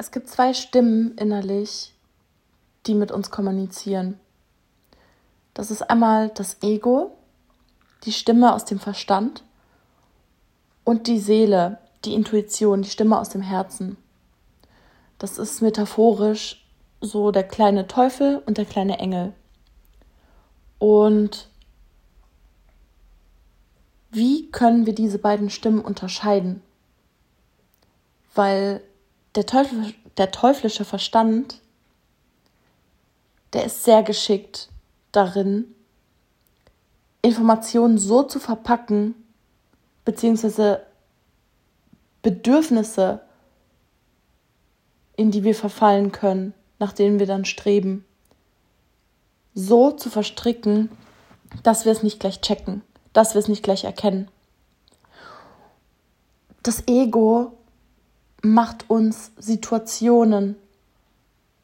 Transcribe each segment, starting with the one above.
Es gibt zwei Stimmen innerlich, die mit uns kommunizieren. Das ist einmal das Ego, die Stimme aus dem Verstand und die Seele, die Intuition, die Stimme aus dem Herzen. Das ist metaphorisch so der kleine Teufel und der kleine Engel. Und wie können wir diese beiden Stimmen unterscheiden? Weil der, Teufel, der teuflische Verstand, der ist sehr geschickt darin, Informationen so zu verpacken, beziehungsweise Bedürfnisse, in die wir verfallen können, nach denen wir dann streben, so zu verstricken, dass wir es nicht gleich checken, dass wir es nicht gleich erkennen. Das Ego macht uns Situationen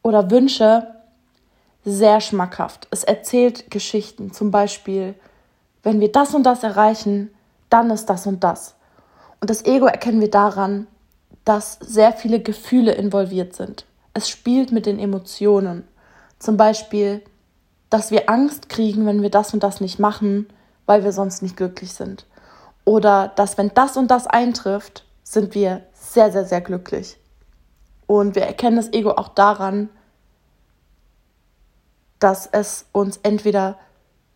oder Wünsche sehr schmackhaft. Es erzählt Geschichten, zum Beispiel, wenn wir das und das erreichen, dann ist das und das. Und das Ego erkennen wir daran, dass sehr viele Gefühle involviert sind. Es spielt mit den Emotionen. Zum Beispiel, dass wir Angst kriegen, wenn wir das und das nicht machen, weil wir sonst nicht glücklich sind. Oder dass, wenn das und das eintrifft, sind wir sehr, sehr, sehr glücklich. Und wir erkennen das Ego auch daran, dass es uns entweder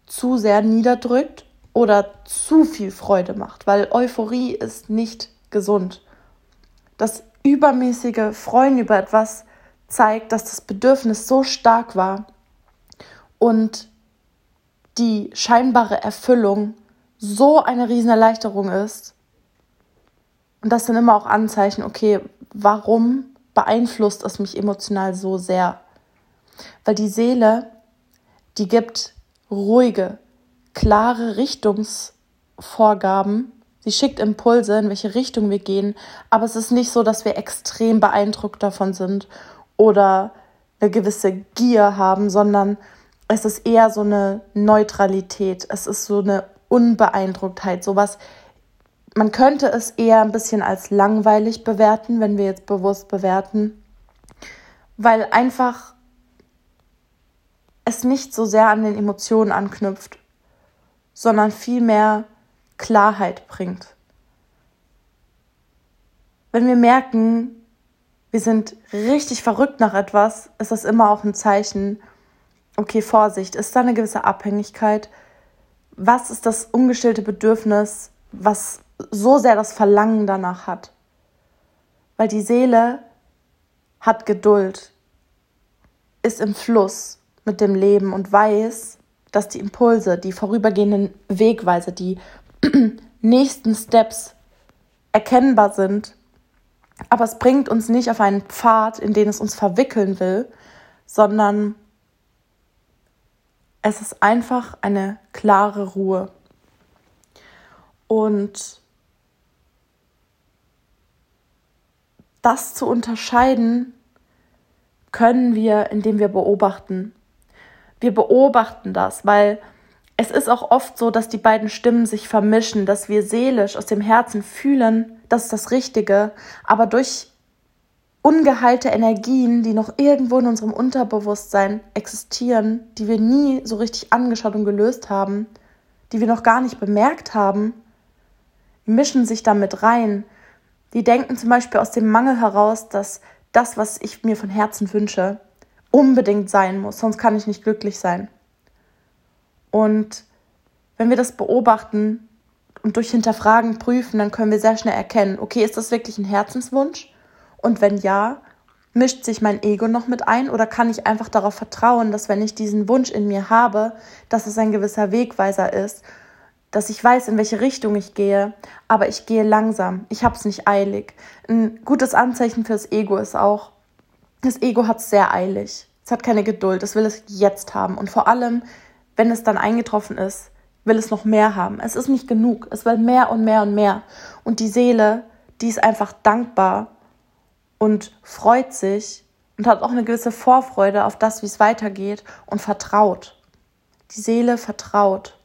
zu sehr niederdrückt oder zu viel Freude macht, weil Euphorie ist nicht gesund. Das übermäßige Freuen über etwas zeigt, dass das Bedürfnis so stark war und die scheinbare Erfüllung so eine Riesenerleichterung ist, und das sind immer auch Anzeichen, okay, warum beeinflusst es mich emotional so sehr? Weil die Seele, die gibt ruhige, klare Richtungsvorgaben. Sie schickt Impulse, in welche Richtung wir gehen. Aber es ist nicht so, dass wir extrem beeindruckt davon sind oder eine gewisse Gier haben, sondern es ist eher so eine Neutralität. Es ist so eine Unbeeindrucktheit, sowas man könnte es eher ein bisschen als langweilig bewerten, wenn wir jetzt bewusst bewerten, weil einfach es nicht so sehr an den Emotionen anknüpft, sondern vielmehr Klarheit bringt. Wenn wir merken, wir sind richtig verrückt nach etwas, ist das immer auch ein Zeichen, okay, Vorsicht, ist da eine gewisse Abhängigkeit? Was ist das ungestillte Bedürfnis, was so sehr das Verlangen danach hat. Weil die Seele hat Geduld, ist im Fluss mit dem Leben und weiß, dass die Impulse, die vorübergehenden Wegweise, die nächsten Steps erkennbar sind. Aber es bringt uns nicht auf einen Pfad, in den es uns verwickeln will, sondern es ist einfach eine klare Ruhe. Und das zu unterscheiden können wir, indem wir beobachten. Wir beobachten das, weil es ist auch oft so, dass die beiden Stimmen sich vermischen, dass wir seelisch aus dem Herzen fühlen, das ist das Richtige, aber durch ungeheilte Energien, die noch irgendwo in unserem Unterbewusstsein existieren, die wir nie so richtig angeschaut und gelöst haben, die wir noch gar nicht bemerkt haben, mischen sich damit rein die denken zum Beispiel aus dem Mangel heraus, dass das, was ich mir von Herzen wünsche, unbedingt sein muss, sonst kann ich nicht glücklich sein. Und wenn wir das beobachten und durch Hinterfragen prüfen, dann können wir sehr schnell erkennen, okay, ist das wirklich ein Herzenswunsch? Und wenn ja, mischt sich mein Ego noch mit ein oder kann ich einfach darauf vertrauen, dass wenn ich diesen Wunsch in mir habe, dass es ein gewisser Wegweiser ist dass ich weiß, in welche Richtung ich gehe, aber ich gehe langsam. Ich habe es nicht eilig. Ein gutes Anzeichen fürs Ego ist auch, das Ego hat es sehr eilig. Es hat keine Geduld, es will es jetzt haben. Und vor allem, wenn es dann eingetroffen ist, will es noch mehr haben. Es ist nicht genug. Es will mehr und mehr und mehr. Und die Seele, die ist einfach dankbar und freut sich und hat auch eine gewisse Vorfreude auf das, wie es weitergeht und vertraut. Die Seele vertraut.